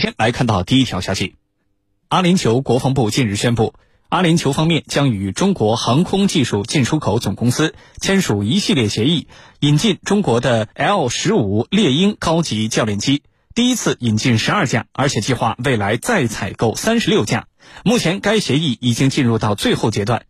先来看到第一条消息，阿联酋国防部近日宣布，阿联酋方面将与中国航空技术进出口总公司签署一系列协议，引进中国的 L 十五猎鹰高级教练机，第一次引进十二架，而且计划未来再采购三十六架。目前该协议已经进入到最后阶段。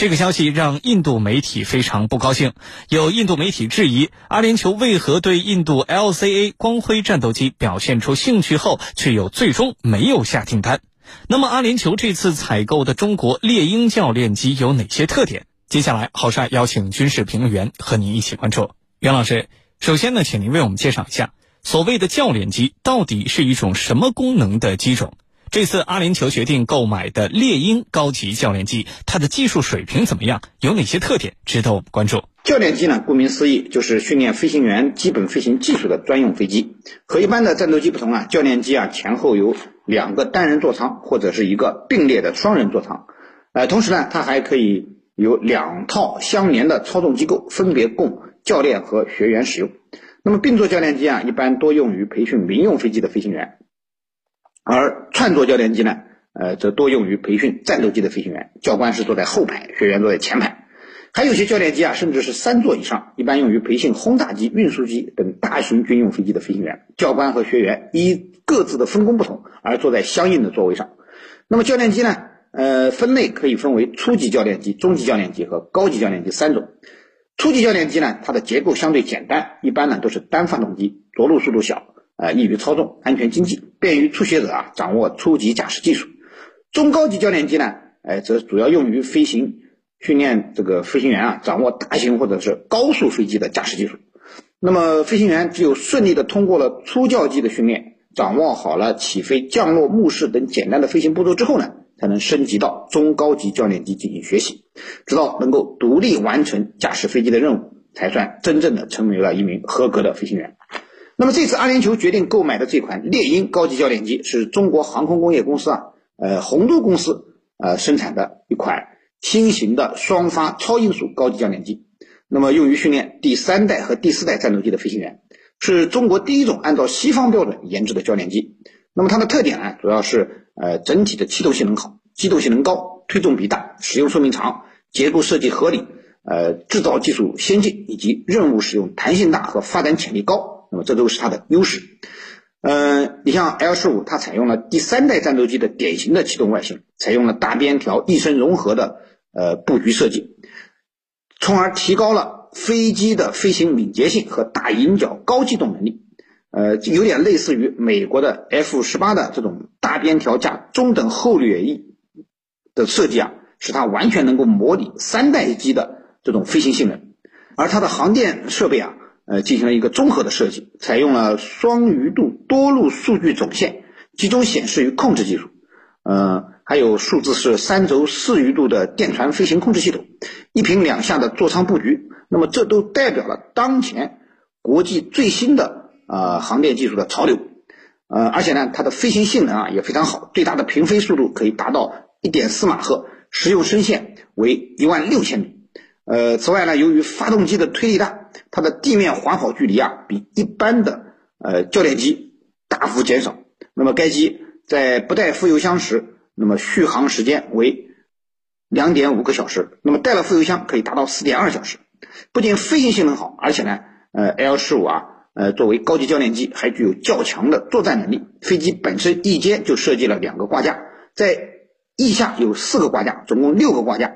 这个消息让印度媒体非常不高兴。有印度媒体质疑，阿联酋为何对印度 LCA 光辉战斗机表现出兴趣后，却又最终没有下订单？那么，阿联酋这次采购的中国猎鹰教练机有哪些特点？接下来，郝帅邀请军事评论员和您一起关注。袁老师，首先呢，请您为我们介绍一下，所谓的教练机到底是一种什么功能的机种？这次阿联酋决定购买的猎鹰高级教练机，它的技术水平怎么样？有哪些特点值得我们关注？教练机呢，顾名思义就是训练飞行员基本飞行技术的专用飞机。和一般的战斗机不同啊，教练机啊前后有两个单人座舱或者是一个并列的双人座舱。呃，同时呢，它还可以有两套相连的操纵机构，分别供教练和学员使用。那么并座教练机啊，一般多用于培训民用飞机的飞行员。而串座教练机呢，呃，则多用于培训战斗机的飞行员。教官是坐在后排，学员坐在前排。还有些教练机啊，甚至是三座以上，一般用于培训轰炸机、运输机等大型军用飞机的飞行员。教官和学员依各自的分工不同，而坐在相应的座位上。那么教练机呢，呃，分类可以分为初级教练机、中级教练机和高级教练机三种。初级教练机呢，它的结构相对简单，一般呢都是单发动机，着陆速度小。呃，易于操纵，安全经济，便于初学者啊掌握初级驾驶技术。中高级教练机呢，哎，则主要用于飞行训练这个飞行员啊掌握大型或者是高速飞机的驾驶技术。那么，飞行员只有顺利的通过了初教机的训练，掌握好了起飞、降落、目视等简单的飞行步骤之后呢，才能升级到中高级教练机进行学习，直到能够独立完成驾驶飞机的任务，才算真正的成为了一名合格的飞行员。那么这次阿联酋决定购买的这款猎鹰高级教练机是中国航空工业公司啊，呃，鸿都公司呃生产的一款新型的双发超音速高级教练机，那么用于训练第三代和第四代战斗机的飞行员，是中国第一种按照西方标准研制的教练机。那么它的特点呢，主要是呃整体的气动性能好，机动性能高，推重比大，使用寿命长，结构设计合理，呃，制造技术先进，以及任务使用弹性大和发展潜力高。那么这都是它的优势，嗯，你像 L 十五，它采用了第三代战斗机的典型的气动外形，采用了大边条翼身融合的呃布局设计，从而提高了飞机的飞行敏捷性和大迎角高机动能力，呃，有点类似于美国的 F 十八的这种大边条加中等后掠翼的设计啊，使它完全能够模拟三代机的这种飞行性能，而它的航电设备啊。呃，进行了一个综合的设计，采用了双鱼度多路数据总线集中显示与控制技术，呃，还有数字是三轴四鱼度的电传飞行控制系统，一平两下的座舱布局，那么这都代表了当前国际最新的呃航电技术的潮流，呃，而且呢，它的飞行性能啊也非常好，最大的平飞速度可以达到一点四马赫，实用升限为一万六千米。呃，此外呢，由于发动机的推力大，它的地面滑跑距离啊比一般的呃教练机大幅减少。那么该机在不带副油箱时，那么续航时间为两点五个小时；那么带了副油箱可以达到四点二小时。不仅飞行性能好，而且呢，呃，L 十五啊，呃，作为高级教练机，还具有较强的作战能力。飞机本身翼尖就设计了两个挂架，在翼下有四个挂架，总共六个挂架。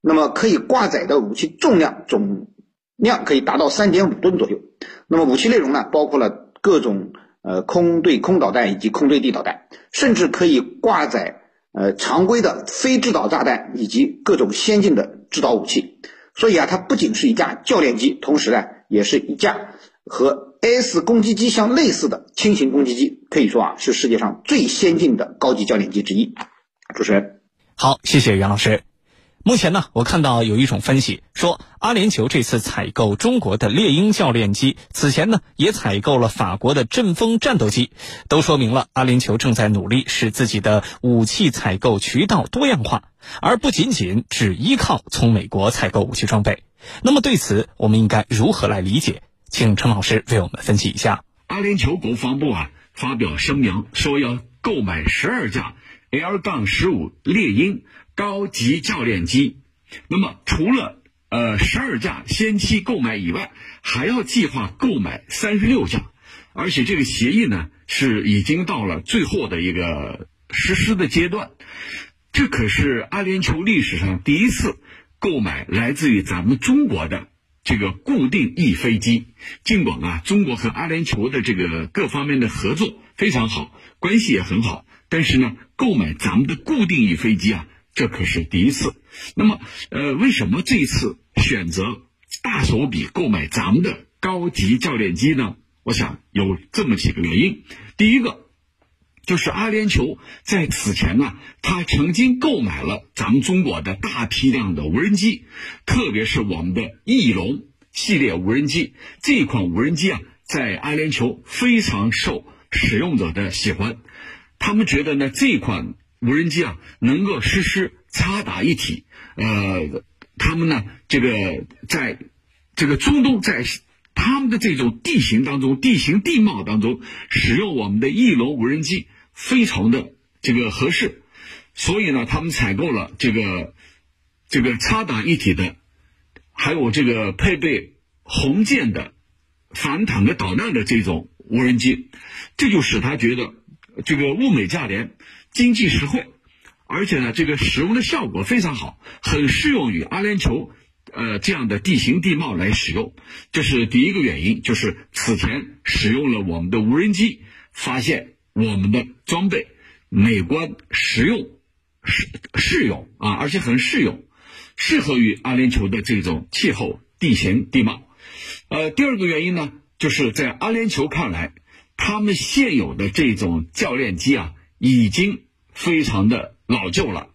那么可以挂载的武器重量总量可以达到三点五吨左右。那么武器内容呢，包括了各种呃空对空导弹以及空对地导弹，甚至可以挂载呃常规的非制导炸弹以及各种先进的制导武器。所以啊，它不仅是一架教练机，同时呢，也是一架和 S 攻击机相类似的轻型攻击机。可以说啊，是世界上最先进的高级教练机之一。主持人，好，谢谢袁老师。目前呢，我看到有一种分析说，阿联酋这次采购中国的猎鹰教练机，此前呢也采购了法国的阵风战斗机，都说明了阿联酋正在努力使自己的武器采购渠道多样化，而不仅仅只依靠从美国采购武器装备。那么对此，我们应该如何来理解？请陈老师为我们分析一下。阿联酋国防部啊，发表声明说要购买十二架 L 杠十五猎鹰高级教练机。那么除了呃十二架先期购买以外，还要计划购买三十六架，而且这个协议呢是已经到了最后的一个实施的阶段。这可是阿联酋历史上第一次购买来自于咱们中国的这个固定翼飞机。尽管啊，中国和阿联酋的这个各方面的合作非常好，关系也很好，但是呢，购买咱们的固定翼飞机啊，这可是第一次。那么，呃，为什么这次选择大手笔购买咱们的高级教练机呢？我想有这么几个原因。第一个。就是阿联酋在此前啊，他曾经购买了咱们中国的大批量的无人机，特别是我们的翼龙系列无人机。这款无人机啊，在阿联酋非常受使用者的喜欢，他们觉得呢，这款无人机啊，能够实施插打一体。呃，他们呢，这个在这个中东在。他们的这种地形当中，地形地貌当中，使用我们的翼龙无人机非常的这个合适，所以呢，他们采购了这个这个插打一体的，还有这个配备红箭的反坦克导弹的这种无人机，这就使他觉得这个物美价廉、经济实惠，而且呢，这个使用的效果非常好，很适用于阿联酋。呃，这样的地形地貌来使用，这是第一个原因，就是此前使用了我们的无人机，发现我们的装备美观、实用、适适用啊，而且很适用，适合于阿联酋的这种气候、地形地貌。呃，第二个原因呢，就是在阿联酋看来，他们现有的这种教练机啊，已经非常的老旧了，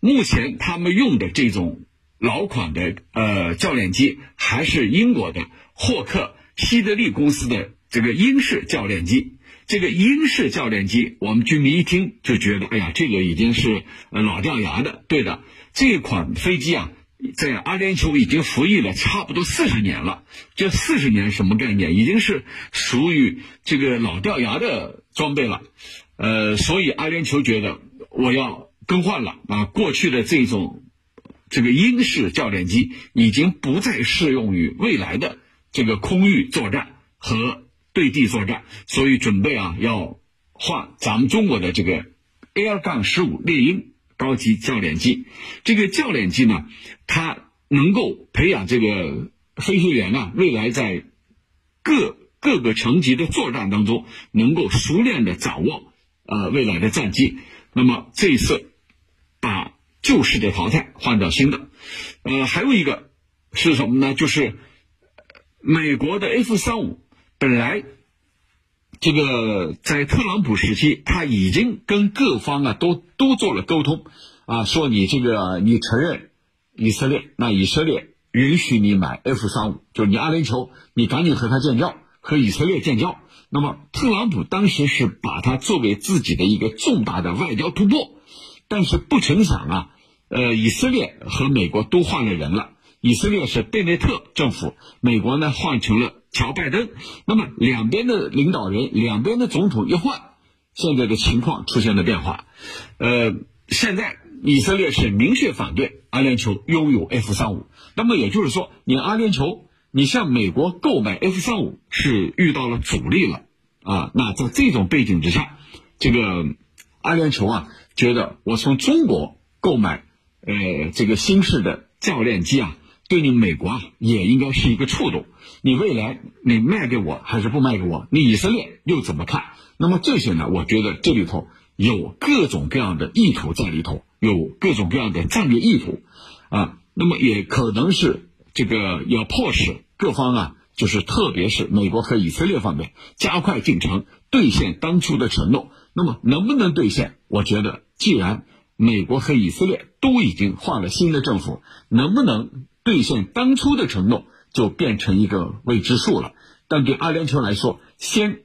目前他们用的这种。老款的呃教练机还是英国的霍克希德利公司的这个英式教练机，这个英式教练机，我们居民一听就觉得，哎呀，这个已经是老掉牙的。对的，这款飞机啊，在阿联酋已经服役了差不多四十年了。这四十年什么概念？已经是属于这个老掉牙的装备了。呃，所以阿联酋觉得我要更换了啊，过去的这种。这个英式教练机已经不再适用于未来的这个空域作战和对地作战，所以准备啊要换咱们中国的这个 Air 杠十五猎鹰高级教练机。这个教练机呢，它能够培养这个飞行员啊，未来在各各个层级的作战当中，能够熟练的掌握呃未来的战机。那么这一次把。旧式的淘汰，换掉新的。呃，还有一个是什么呢？就是美国的 F 三五本来这个在特朗普时期，他已经跟各方啊都都做了沟通啊，说你这个你承认以色列，那以色列允许你买 F 三五，就是你阿联酋，你赶紧和他建交，和以色列建交。那么特朗普当时是把它作为自己的一个重大的外交突破。但是不成想啊，呃，以色列和美国都换了人了。以色列是贝内特政府，美国呢换成了乔拜登。那么两边的领导人，两边的总统一换，现在的情况出现了变化。呃，现在以色列是明确反对阿联酋拥有 F 三五。那么也就是说，你阿联酋，你向美国购买 F 三五是遇到了阻力了啊。那在这种背景之下，这个阿联酋啊。觉得我从中国购买，呃，这个新式的教练机啊，对你美国啊也应该是一个触动。你未来你卖给我还是不卖给我？你以色列又怎么看？那么这些呢？我觉得这里头有各种各样的意图在里头，有各种各样的战略意图，啊，那么也可能是这个要迫使各方啊，就是特别是美国和以色列方面加快进程，兑现当初的承诺。那么能不能兑现？我觉得，既然美国和以色列都已经换了新的政府，能不能兑现当初的承诺，就变成一个未知数了。但对阿联酋来说，先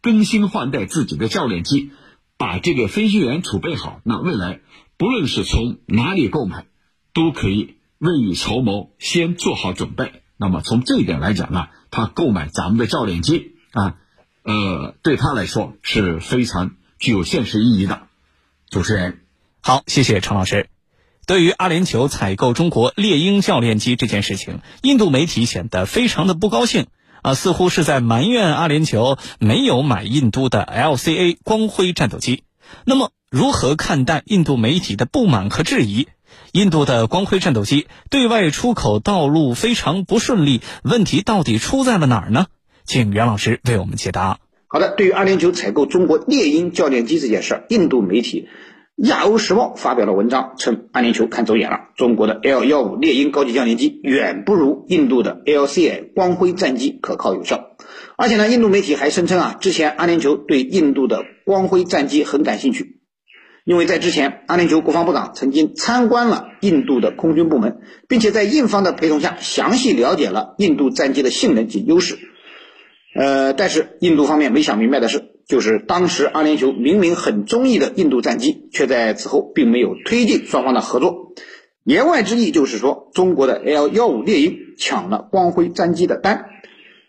更新换代自己的教练机，把这个飞行员储备好，那未来不论是从哪里购买，都可以未雨绸缪，先做好准备。那么从这一点来讲呢，他购买咱们的教练机啊。呃，对他来说是非常具有现实意义的。主持人，好，谢谢常老师。对于阿联酋采购中国猎鹰教练机这件事情，印度媒体显得非常的不高兴啊，似乎是在埋怨阿联酋没有买印度的 LCA 光辉战斗机。那么，如何看待印度媒体的不满和质疑？印度的光辉战斗机对外出口道路非常不顺利，问题到底出在了哪儿呢？请袁老师为我们解答。好的，对于阿联酋采购中国猎鹰教练机这件事儿，印度媒体《亚欧时报》发表了文章，称阿联酋看走眼了，中国的 L 幺五猎鹰高级教练机远不如印度的 LCA 光辉战机可靠有效。而且呢，印度媒体还声称啊，之前阿联酋对印度的光辉战机很感兴趣。因为在之前，阿联酋国防部长曾经参观了印度的空军部门，并且在印方的陪同下，详细了解了印度战机的性能及优势。呃，但是印度方面没想明白的是，就是当时阿联酋明明很中意的印度战机，却在此后并没有推进双方的合作。言外之意就是说，中国的 L 幺五猎鹰抢了光辉战机的单。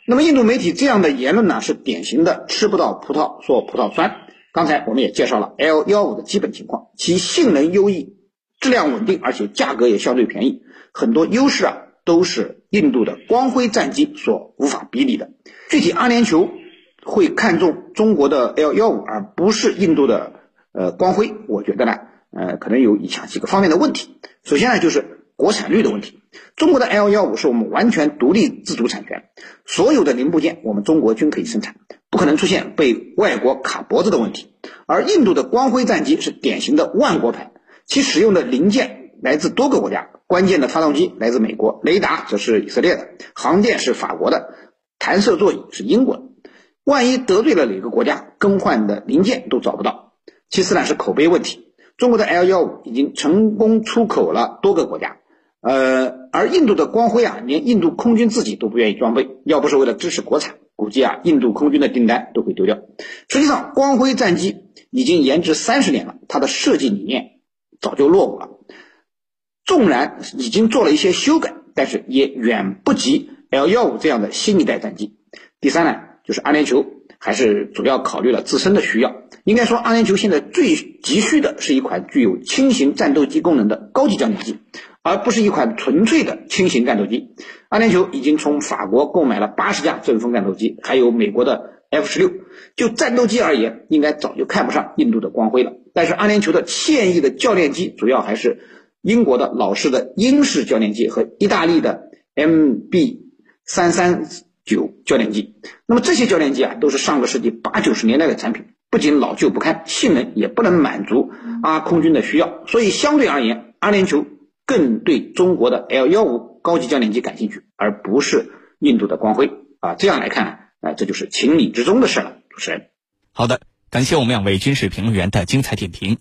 那么，印度媒体这样的言论呢，是典型的吃不到葡萄说葡萄酸。刚才我们也介绍了 L 幺五的基本情况，其性能优异，质量稳定，而且价格也相对便宜，很多优势啊都是印度的光辉战机所无法比拟的。具体阿联酋会看中中国的 L 幺五，而不是印度的呃光辉，我觉得呢，呃，可能有以下几个方面的问题。首先呢，就是国产率的问题。中国的 L 幺五是我们完全独立自主产权，所有的零部件我们中国均可以生产。不可能出现被外国卡脖子的问题，而印度的光辉战机是典型的万国牌，其使用的零件来自多个国家，关键的发动机来自美国，雷达则是以色列的，航电是法国的，弹射座椅是英国的。万一得罪了哪个国家，更换的零件都找不到。其次呢是口碑问题，中国的 L 幺五已经成功出口了多个国家，呃，而印度的光辉啊，连印度空军自己都不愿意装备，要不是为了支持国产。估计啊，印度空军的订单都会丢掉。实际上，光辉战机已经研制三十年了，它的设计理念早就落伍了。纵然已经做了一些修改，但是也远不及 L 幺五这样的新一代战机。第三呢，就是阿联酋还是主要考虑了自身的需要。应该说，阿联酋现在最急需的是一款具有轻型战斗机功能的高级教练机。而不是一款纯粹的轻型战斗机。阿联酋已经从法国购买了八十架阵风战斗机，还有美国的 F 十六。就战斗机而言，应该早就看不上印度的光辉了。但是阿联酋的现役的教练机主要还是英国的老式的英式教练机和意大利的 MB 三三教练机。那么这些教练机啊，都是上个世纪八九十年代的产品，不仅老旧不堪，性能也不能满足阿空军的需要。所以相对而言，阿联酋。更对中国的 L 幺五高级教练机感兴趣，而不是印度的光辉啊。这样来看，啊，这就是情理之中的事了。主持人，好的，感谢我们两位军事评论员的精彩点评。